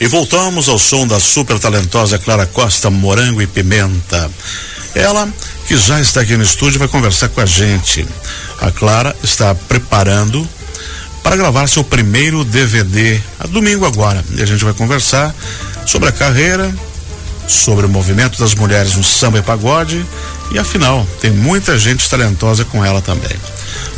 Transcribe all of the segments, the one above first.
E voltamos ao som da super talentosa Clara Costa, Morango e Pimenta. Ela, que já está aqui no estúdio, vai conversar com a gente. A Clara está preparando para gravar seu primeiro DVD, a domingo agora. E a gente vai conversar sobre a carreira, sobre o movimento das mulheres no samba e pagode. E afinal, tem muita gente talentosa com ela também.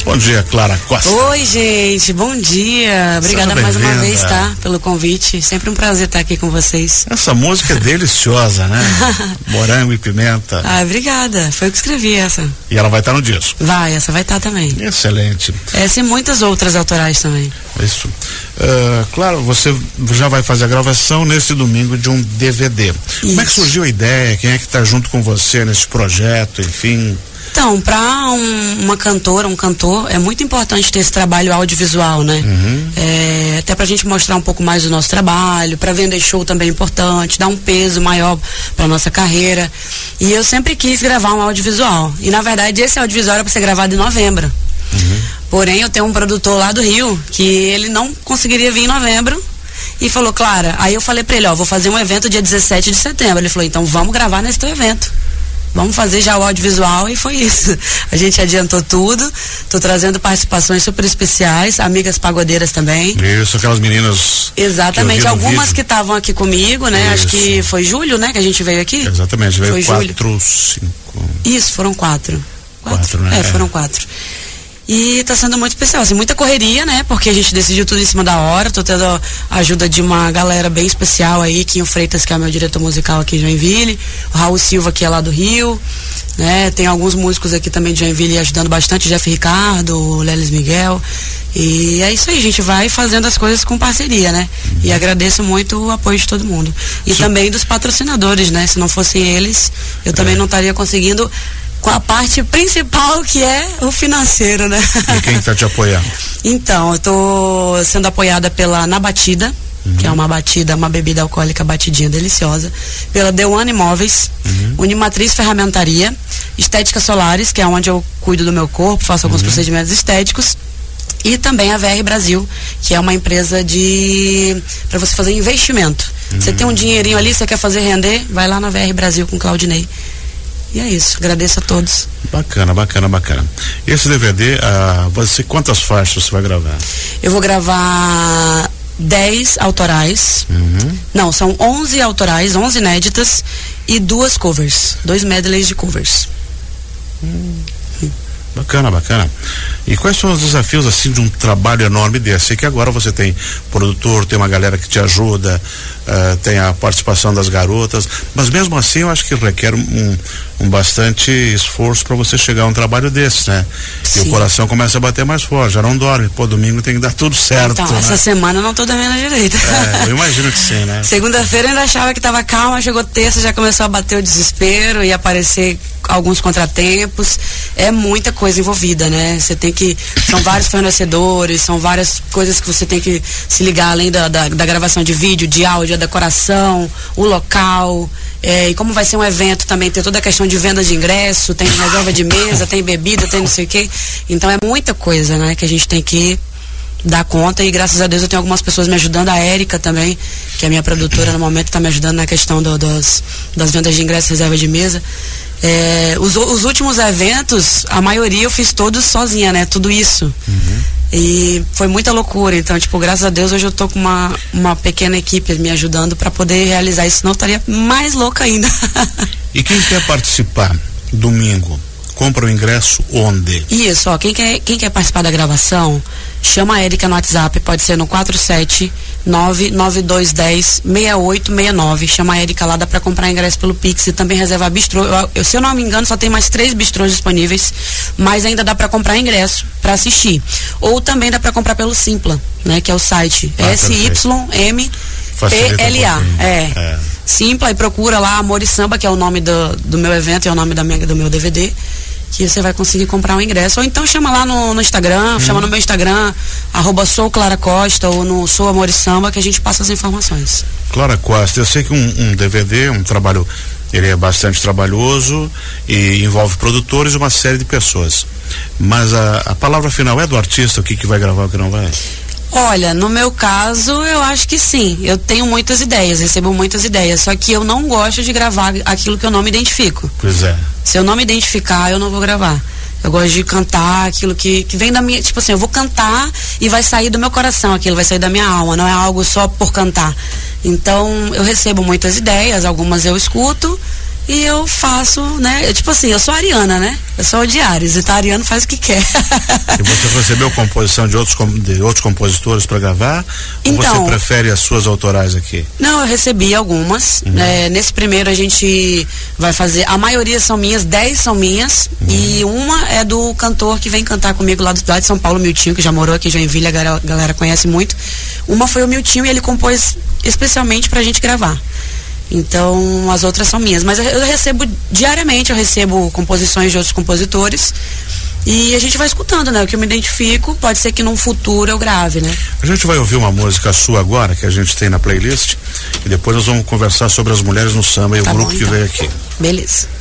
Bom dia, Clara Costa. Oi, gente, bom dia. Obrigada mais uma vez, tá? Pelo convite. Sempre um prazer estar aqui com vocês. Essa música é deliciosa, né? Morango e pimenta. Ah, obrigada. Foi eu que escrevi essa. E ela vai estar no disco. Vai, essa vai estar também. Excelente. Essa e muitas outras autorais também. Isso. Uh, claro, você já vai fazer a gravação nesse domingo de um DVD. Isso. Como é que surgiu a ideia? Quem é que está junto com você nesse projeto? Enfim. Então, para um, uma cantora, um cantor, é muito importante ter esse trabalho audiovisual, né? Uhum. É, até para a gente mostrar um pouco mais do nosso trabalho, para vender show também é importante, dar um peso maior para nossa carreira. E eu sempre quis gravar um audiovisual. E na verdade esse audiovisual era para ser gravado em novembro. Uhum. Porém, eu tenho um produtor lá do Rio que ele não conseguiria vir em novembro e falou, Clara, aí eu falei para ele, ó, vou fazer um evento dia 17 de setembro. Ele falou, então vamos gravar nesse teu evento vamos fazer já o audiovisual e foi isso. A gente adiantou tudo. Estou trazendo participações super especiais, amigas pagodeiras também. Isso, aquelas meninas. Exatamente, que algumas que estavam aqui comigo, né? Isso. Acho que foi julho, né? Que a gente veio aqui. Exatamente, veio foi quatro, julho. cinco. Isso, foram quatro. Quatro, quatro né? É, foram quatro. E está sendo muito especial, assim, muita correria, né? Porque a gente decidiu tudo em cima da hora. Tô tendo a ajuda de uma galera bem especial aí, Quinho Freitas, que é o meu diretor musical aqui em Joinville, o Raul Silva, que é lá do Rio, né? Tem alguns músicos aqui também de Joinville ajudando bastante, Jeff Ricardo, Lelis Miguel. E é isso aí, a gente vai fazendo as coisas com parceria, né? E agradeço muito o apoio de todo mundo. E Sim. também dos patrocinadores, né? Se não fossem eles, eu também é. não estaria conseguindo com a parte principal que é o financeiro, né? E quem está te apoiando? então, eu estou sendo apoiada pela Na Batida, uhum. que é uma batida, uma bebida alcoólica batidinha deliciosa, pela One Imóveis, uhum. Unimatriz Ferramentaria, Estética Solares, que é onde eu cuido do meu corpo, faço alguns uhum. procedimentos estéticos, e também a VR Brasil, que é uma empresa de para você fazer investimento. Você tem um dinheirinho ali, você quer fazer render, vai lá na VR Brasil com Claudinei. E é isso, agradeço a todos. Bacana, bacana, bacana. Esse DVD, ah, você quantas faixas você vai gravar? Eu vou gravar 10 autorais. Uhum. Não, são 11 autorais, 11 inéditas e duas covers, dois medleys de covers. Hum. Bacana, bacana. E quais são os desafios assim de um trabalho enorme desse? Sei que agora você tem produtor, tem uma galera que te ajuda, uh, tem a participação das garotas, mas mesmo assim eu acho que requer um, um bastante esforço para você chegar a um trabalho desse, né? Sim. E o coração começa a bater mais forte, já não dorme. Pô, domingo tem que dar tudo certo. Então, né? essa semana eu não tô dormindo direito. É, eu imagino que sim, né? Segunda-feira eu ainda achava que tava calma, chegou terça, já começou a bater o desespero e aparecer alguns contratempos. É muita coisa envolvida, né? Você tem que. São vários fornecedores, são várias coisas que você tem que se ligar além da, da, da gravação de vídeo, de áudio, decoração, o local. É, e como vai ser um evento também, tem toda a questão de venda de ingresso, tem reserva de mesa, tem bebida, tem não sei o quê. Então é muita coisa, né, que a gente tem que dar conta e graças a Deus eu tenho algumas pessoas me ajudando, a Érica também, que é a minha produtora no momento, está me ajudando na questão do, das, das vendas de ingresso, reserva de mesa. É, os, os, últimos eventos, a maioria eu fiz todos sozinha, né? Tudo isso. Uhum. E foi muita loucura. Então, tipo, graças a Deus hoje eu tô com uma, uma pequena equipe me ajudando para poder realizar isso, senão eu estaria mais louca ainda. e quem quer participar domingo? compra o ingresso onde? Isso, ó, quem quer, quem quer participar da gravação, chama a Erika no WhatsApp, pode ser no 4799210 6869. Chama a Erika lá, dá pra comprar ingresso pelo Pix e também reservar bistrô. Eu, eu, se eu não me engano, só tem mais três bistrôs disponíveis, mas ainda dá para comprar ingresso para assistir. Ou também dá para comprar pelo Simpla, né, que é o site ah, SYM PLA. É. é. Simpla e procura lá Amor e Samba, que é o nome do, do meu evento, é o nome da minha, do meu DVD que você vai conseguir comprar um ingresso. Ou então chama lá no, no Instagram, hum. chama no meu Instagram, arroba sou Clara Costa ou no Sou Amor e Samba, que a gente passa as informações. Clara Costa, eu sei que um, um DVD, um trabalho, ele é bastante trabalhoso e envolve produtores e uma série de pessoas. Mas a, a palavra final é do artista, o que, que vai gravar, o que não vai? Olha, no meu caso, eu acho que sim. Eu tenho muitas ideias, recebo muitas ideias. Só que eu não gosto de gravar aquilo que eu não me identifico. Pois é. Se eu não me identificar, eu não vou gravar. Eu gosto de cantar aquilo que, que vem da minha. Tipo assim, eu vou cantar e vai sair do meu coração aquilo, vai sair da minha alma, não é algo só por cantar. Então, eu recebo muitas ideias, algumas eu escuto e eu faço, né? Eu, tipo assim, eu sou ariana, né? Eu sou o de Ares, então ariano faz o que quer. e você recebeu composição de outros, de outros compositores para gravar? Então, ou você prefere as suas autorais aqui? Não, eu recebi algumas. Uhum. Né? Nesse primeiro a gente vai fazer, a maioria são minhas, dez são minhas, uhum. e uma é do cantor que vem cantar comigo lá do de São Paulo, Miltinho, que já morou aqui em Joinville, a galera, a galera conhece muito. Uma foi o Miltinho e ele compôs especialmente pra gente gravar. Então, as outras são minhas. Mas eu recebo diariamente, eu recebo composições de outros compositores. E a gente vai escutando, né? O que eu me identifico, pode ser que num futuro eu grave, né? A gente vai ouvir uma música sua agora, que a gente tem na playlist, e depois nós vamos conversar sobre as mulheres no samba e tá o grupo bom, então. que veio aqui. Beleza.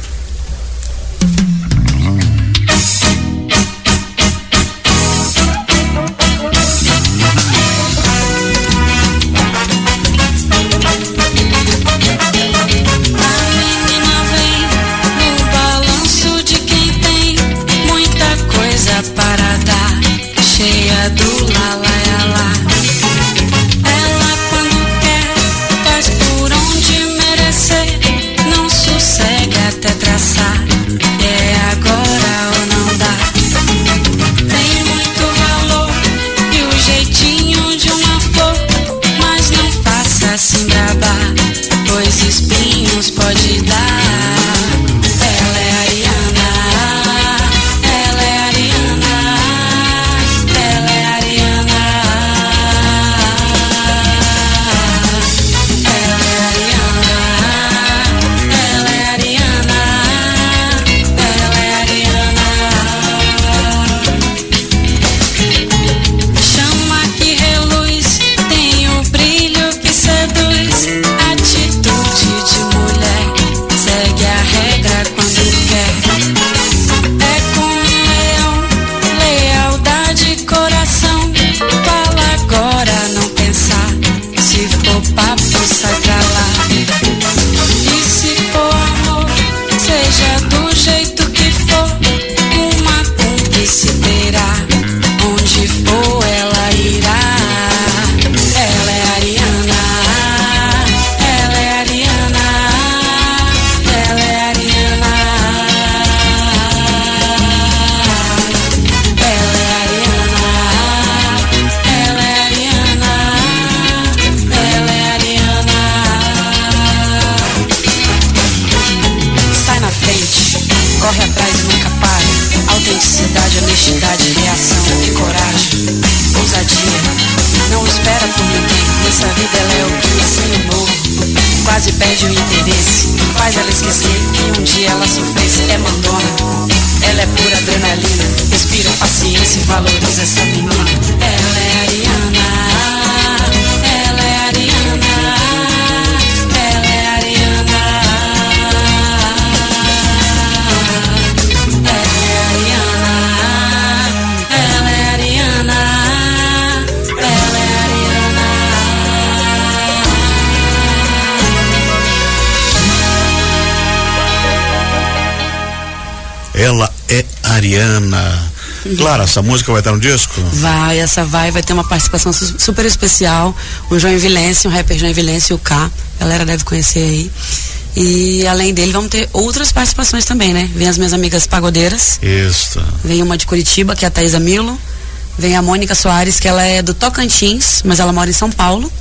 lugar onde for. Mariana. Claro, essa música vai estar no disco? Vai, essa vai, vai ter uma participação su super especial. O João Vilense, um rapper João Vilense, o K. A galera deve conhecer aí. E além dele, vamos ter outras participações também, né? Vem as minhas amigas pagodeiras. Isso. Vem uma de Curitiba, que é a Thaisa Milo. Vem a Mônica Soares, que ela é do Tocantins, mas ela mora em São Paulo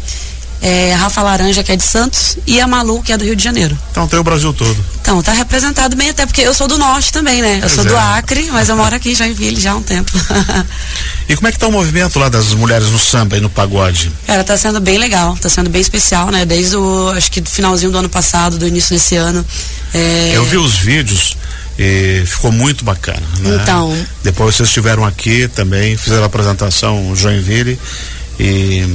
é, Rafa Laranja, que é de Santos, e a Malu, que é do Rio de Janeiro. Então tem o Brasil todo. Então, tá representado bem, até porque eu sou do norte também, né? Eu pois sou é. do Acre, mas eu moro aqui em Joinville já há um tempo. e como é que tá o movimento lá das mulheres no samba e no pagode? Cara, tá sendo bem legal, tá sendo bem especial, né? Desde o, acho que do finalzinho do ano passado, do início desse ano. É... Eu vi os vídeos e ficou muito bacana. Né? Então. Depois vocês estiveram aqui também, fizeram a apresentação Joinville E,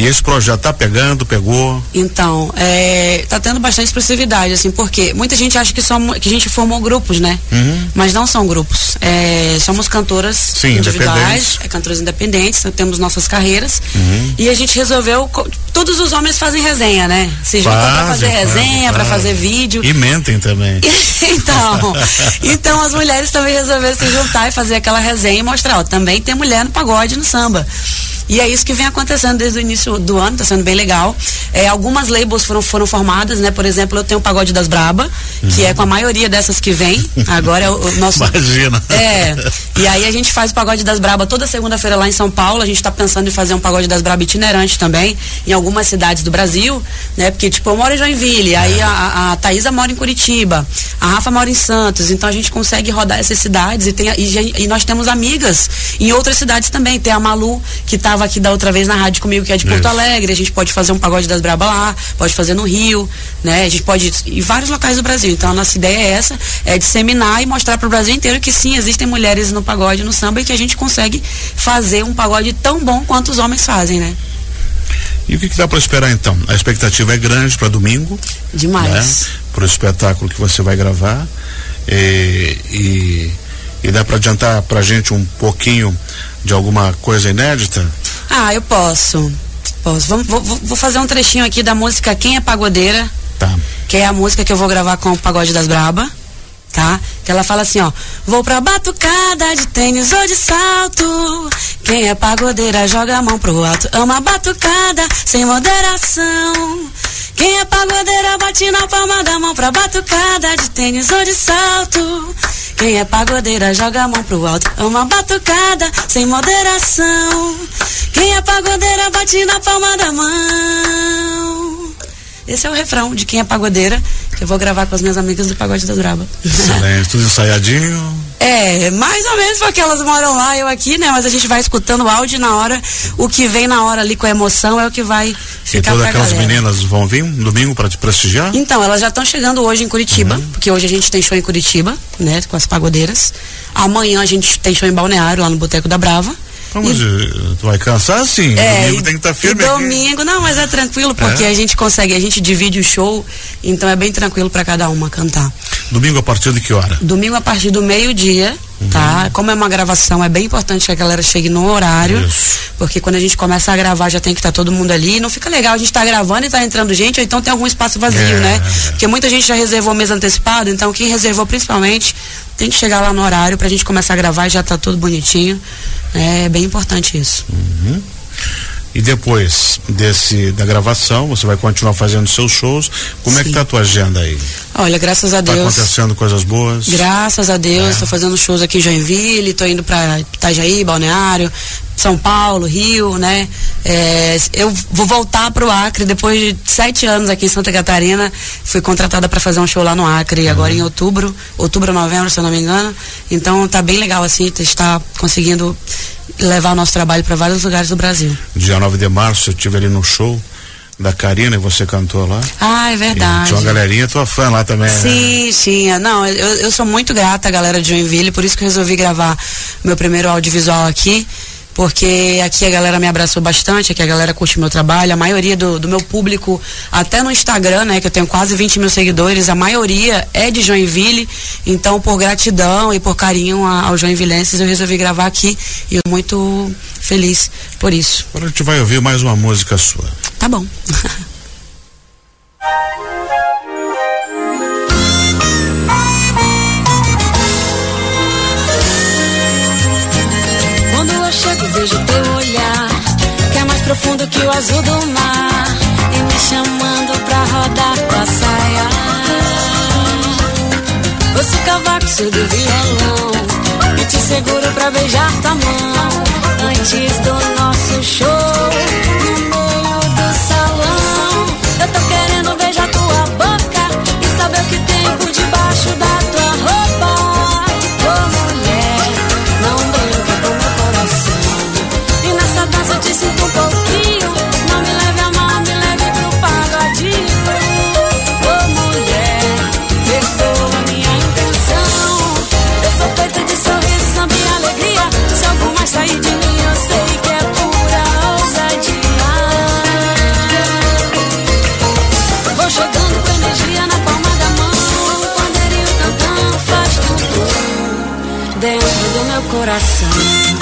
e esse projeto tá pegando, pegou? Então, é, tá tendo bastante expressividade, assim, porque muita gente acha que, somos, que a gente formou grupos, né? Uhum. Mas não são grupos. É, somos cantoras Sim, individuais, é, cantoras independentes, temos nossas carreiras. Uhum. E a gente resolveu. Todos os homens fazem resenha, né? Se juntam pra fazer resenha, pra fazem. fazer vídeo. E mentem também. então, então as mulheres também resolveram se juntar e fazer aquela resenha e mostrar, ó, também tem mulher no pagode no samba. E é isso que vem acontecendo desde o início do ano, tá sendo bem legal. É, algumas labels foram, foram formadas, né? Por exemplo, eu tenho o Pagode das Braba, que é com a maioria dessas que vem. Agora é o, o nosso. Imagina. É. E aí a gente faz o Pagode das Braba toda segunda-feira lá em São Paulo. A gente tá pensando em fazer um Pagode das Braba itinerante também, em algumas cidades do Brasil, né? Porque, tipo, eu moro em Joinville, aí a, a, Thaisa mora em Curitiba, a Rafa mora em Santos, então a gente consegue rodar essas cidades e, tem, e, e nós temos amigas em outras cidades também. Tem a Malu, que estava aqui da outra vez na rádio comigo, que é de Porto Isso. Alegre. A gente pode fazer um Pagode das Braba lá, pode fazer no Rio, né? A gente pode ir em vários locais do Brasil. Então a nossa ideia é essa, é disseminar e mostrar para o Brasil inteiro que sim, existem mulheres no pagode, no samba e que a gente consegue fazer um pagode tão bom quanto os homens fazem, né? E o que, que dá para esperar então? A expectativa é grande para domingo, Demais. né? Para o espetáculo que você vai gravar. E, e, e dá para adiantar para gente um pouquinho de alguma coisa inédita? Ah, eu posso. Posso. Vamos, vou, vou- fazer um trechinho aqui da música Quem é Pagodeira, Tá. que é a música que eu vou gravar com o Pagode das Braba, tá? Que ela fala assim, ó. Vou pra batucada de tênis ou de salto. Quem é pagodeira joga a mão pro alto. Ama batucada sem moderação. Quem é pagodeira bate na palma da mão pra batucada de tênis ou de salto. Quem é pagodeira joga a mão pro alto. Ama batucada sem moderação. Quem é pagodeira bate na palma da mão. Esse é o refrão de quem é pagodeira, que eu vou gravar com as minhas amigas do Pagode das Braba. Excelente, tudo ensaiadinho. É, mais ou menos porque elas moram lá, eu aqui, né? Mas a gente vai escutando o áudio e na hora, o que vem na hora ali com a emoção é o que vai E ficar todas pra aquelas galera. meninas vão vir no domingo para te prestigiar? Então, elas já estão chegando hoje em Curitiba, porque hoje a gente tem show em Curitiba, né? Com as pagodeiras. Amanhã a gente tem show em Balneário, lá no Boteco da Brava. Vamos, eh, tu vai cansar sim. É, domingo e- tem que estar e firme domingo, não, mas é tranquilo, porque É? a gente consegue, a gente divide o show, então é bem tranquilo pra cada uma cantar. Domingo a partir de que hora? Domingo a partir do meio-dia, tá? Como é uma gravação, é bem importante que a galera chegue no horário. Isso. Porque quando a gente começa a gravar, já tem que estar todo mundo ali. Não fica legal a gente tá gravando e tá entrando gente, ou então tem algum espaço vazio, É. né? Porque muita gente já reservou mês antecipado, então quem reservou principalmente tem que chegar lá no horário pra gente começar a gravar e já tá tudo bonitinho. É bem importante isso. E depois desse da gravação, você vai continuar fazendo seus shows. Como é que Sim. tá a tua agenda aí? Olha, graças a Tá Deus. acontecendo coisas boas? Graças a Deus, É. estou fazendo shows aqui em Joinville, estou indo para Itajaí, Balneário, São Paulo, Rio, né? É, eu vou voltar para o Acre depois de sete anos aqui em Santa Catarina. Fui contratada para fazer um show lá no Acre agora em outubro, outubro, novembro, se eu não me engano. Então tá bem legal assim, está conseguindo levar o nosso trabalho para vários lugares do Brasil. Dia 9 de março eu estive ali no show da Karina e você cantou lá. Ah, é E verdade. tinha uma galerinha tua fã lá também. né? Sim, sim. Não, eu, eu sou muito grata à galera de Joinville, por isso que eu resolvi gravar meu primeiro audiovisual aqui. Porque aqui a galera me abraçou bastante, aqui a galera curte meu trabalho, a maioria do, do meu público, até no Instagram, né, que eu tenho quase 20 mil seguidores, a maioria é de Joinville, então por gratidão e por carinho a- aos joinvilenses eu resolvi gravar aqui e eu muito feliz por isso. Agora a gente vai ouvir mais uma música sua. Tá bom. vejo teu olhar, que é mais profundo que o azul do mar, e me chamando pra rodar tua saia. Ouço o cavaco, do violão, e te seguro pra beijar tua mão, antes do nosso show, coração.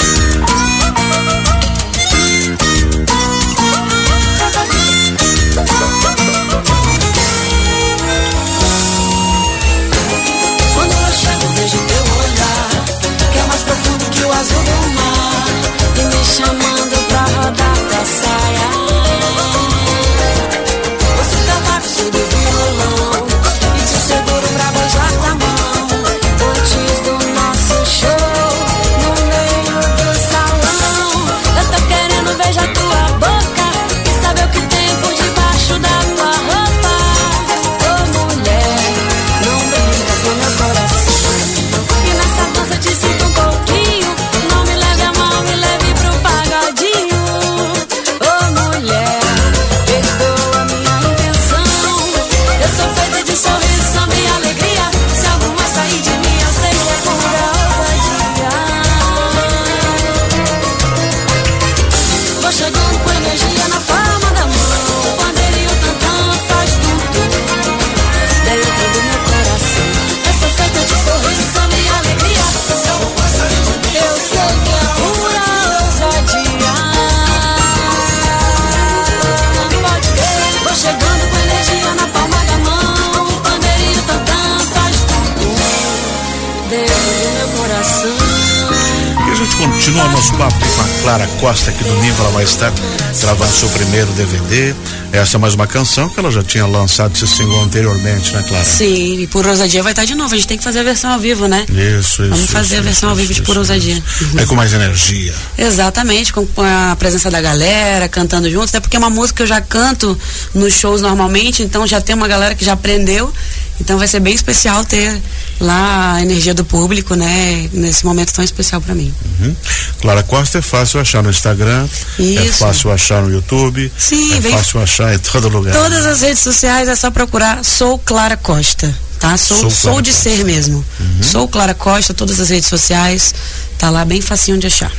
Nosso papo com a Clara Costa, que domingo ela vai estar gravando seu primeiro DVD. Essa é mais uma canção que ela já tinha lançado esse single anteriormente, né, Clara? Sim, e por ousadia vai estar de novo. A gente tem que fazer a versão ao vivo, né? Isso, isso. Vamos fazer isso, a versão isso, ao vivo de isso, Por isso. Ousadia. Uhum. Aí com mais energia. Exatamente, com com a presença da galera, cantando juntos, até porque é uma música que eu já canto nos shows normalmente, então já tem uma galera que já aprendeu. Então vai ser bem especial ter lá a energia do público, né? Nesse momento tão especial para mim. Uhum. Clara Costa é fácil achar no Instagram, é Isso. fácil achar no YouTube, Sim, é vem- fácil achar em todo lugar. Todas as redes sociais é só procurar Sou Clara Costa, tá? Sou, Sou sou, de Costa. Uhum. ser mesmo. Sou Clara Costa, todas as redes sociais, tá lá bem facinho de achar.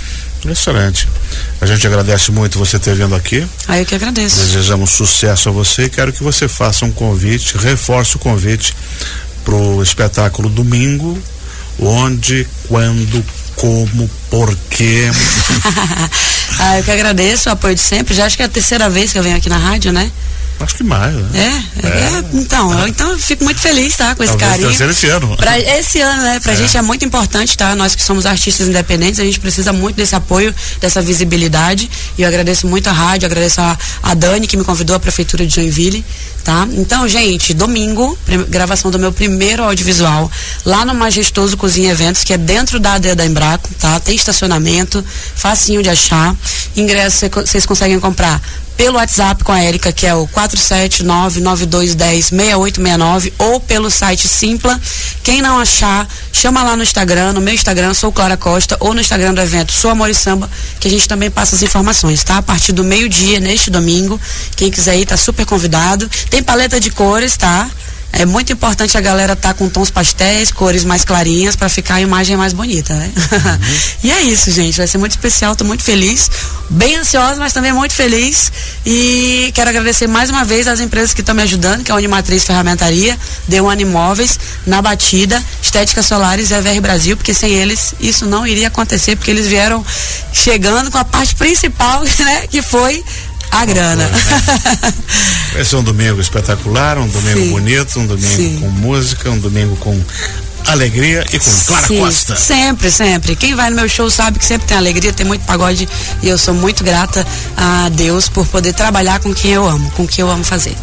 Excelente. A gente agradece muito você ter vindo aqui. Aí eu que agradeço. Desejamos sucesso a você e quero que você faça um convite, reforce o convite para o espetáculo domingo, onde, quando, como, porquê. ah, eu que agradeço o apoio de sempre. Já acho que é a terceira vez que eu venho aqui na rádio, né? Acho que mais, né? É, é, então, eu, então eu fico muito feliz, tá? Com esse Talvez carinho. esse ano. Pra esse ano, né? Pra gente é muito importante, tá? Nós que somos artistas independentes, a gente precisa muito desse apoio, dessa visibilidade. E eu agradeço muito a rádio, agradeço a, a Dani que me convidou, a Prefeitura de Joinville, tá? Então, gente, domingo, gravação do meu primeiro audiovisual, lá no Majestoso Cozinha Eventos, que é dentro da AD da Embraco, tá? Tem estacionamento, facinho de achar. Ingresso vocês conseguem comprar pelo WhatsApp com a Érica, que é o 47992106869, ou pelo site Simpla. Quem não achar, chama lá no Instagram, no meu Instagram, sou Clara Costa, ou no Instagram do evento, sou Amor e Samba, que a gente também passa as informações, tá? A partir do meio-dia, neste domingo, quem quiser ir, tá super convidado. Tem paleta de cores, tá? É muito importante a galera estar com tons pastéis, cores mais clarinhas, para ficar a imagem mais bonita, né? e é isso, gente. Vai ser muito especial, tô muito feliz. Bem ansiosa, mas também muito feliz. E quero agradecer mais uma vez às empresas que estão me ajudando, que é a Unimatriz Ferramentaria, The One Imóveis, Na Batida, Estética Solares e VR Brasil, porque sem eles isso não iria acontecer, porque eles vieram chegando com a parte principal, né? Que foi a grana. Vai ser um domingo espetacular, um domingo Sim. bonito, um domingo Sim. com música, um domingo com alegria e com Clara Sim, Costa. Sempre, sempre. Quem vai no meu show sabe que sempre tem alegria, tem muito pagode e eu sou muito grata a Deus por poder trabalhar com quem eu amo, com quem eu amo fazer.